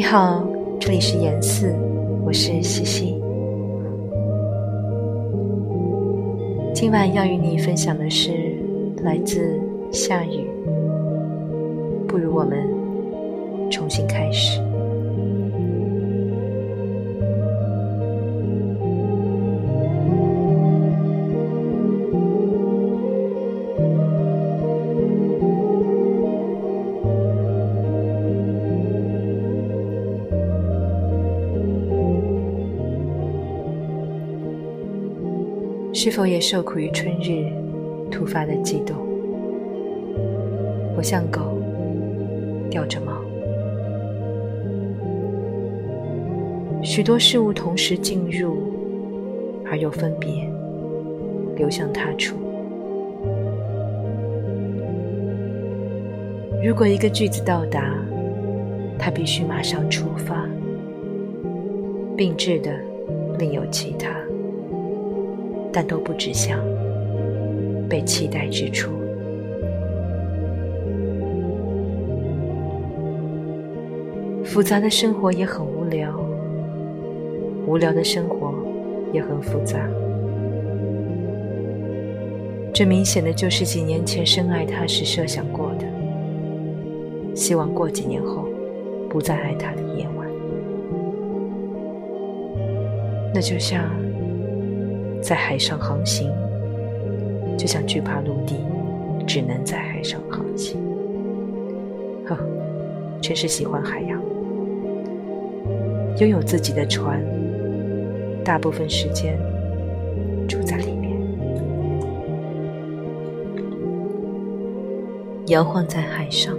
你好，这里是严四，我是西西。今晚要与你分享的是来自下雨。不如我们重新开始。是否也受苦于春日突发的悸动？我像狗，掉着毛。许多事物同时进入，而又分别流向他处。如果一个句子到达，它必须马上出发，并置的另有其他。但都不指向被期待之处。复杂的生活也很无聊，无聊的生活也很复杂。这明显的就是几年前深爱他时设想过的，希望过几年后不再爱他的夜晚。那就像……在海上航行，就像惧怕陆地，只能在海上航行。呵，真是喜欢海洋，拥有自己的船，大部分时间住在里面，摇晃在海上，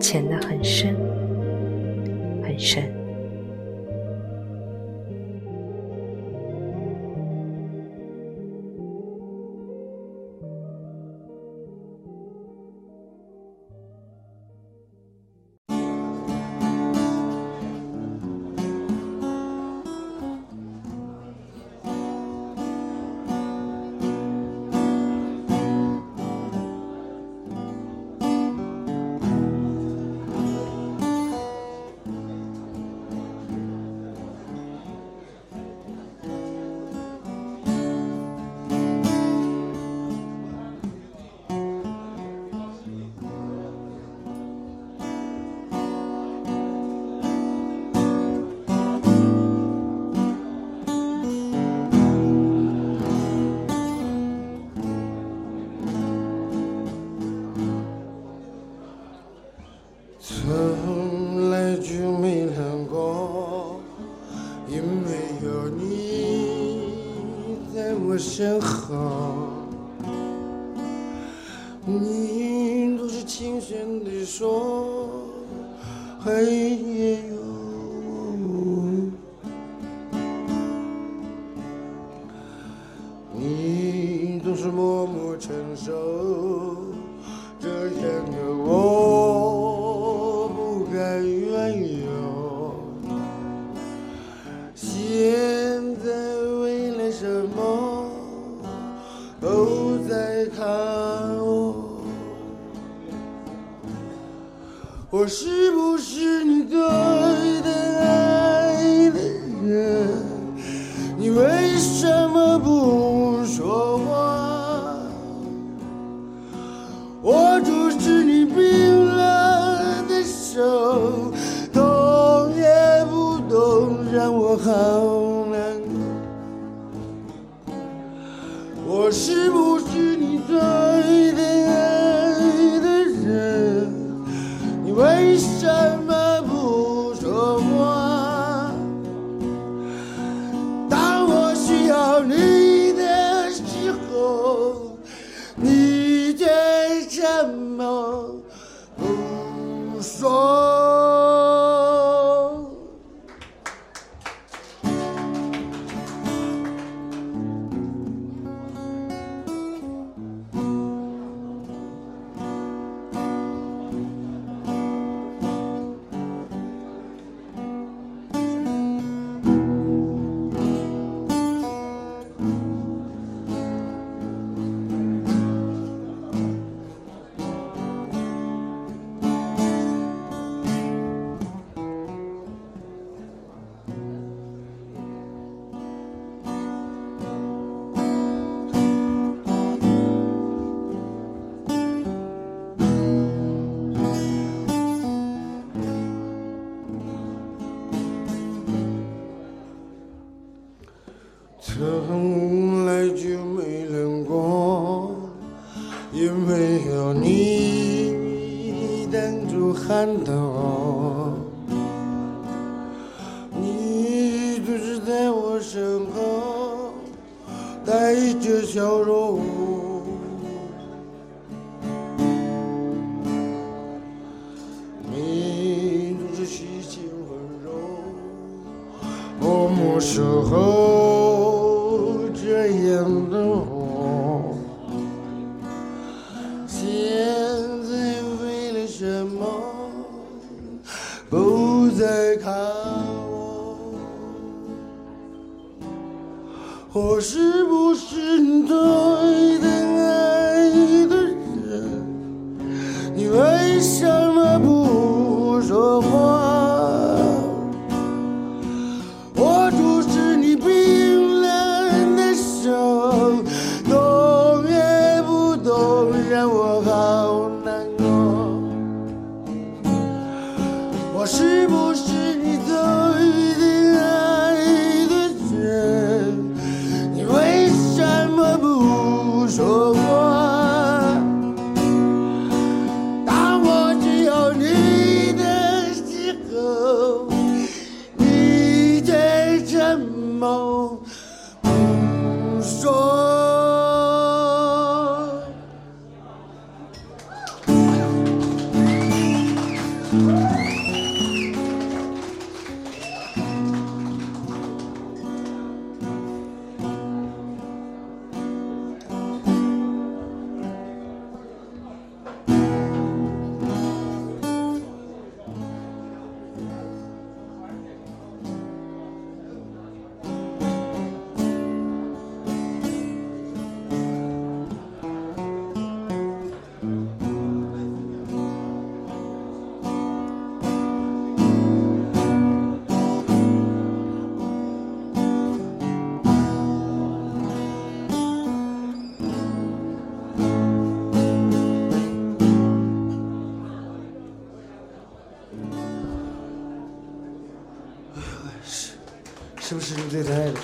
潜得很深，很深。因为有你在我身后你总是轻声地说黑夜有。我你总是默默承受这样的现在为了什么？都在看我，我是不是你最疼爱的人？你为什么不是不是你最的爱的人？你为什么不说话？当我需要你的时候，你却什么不说？难道你就是在我身后带着笑容？我是不是是不是你对他爱的？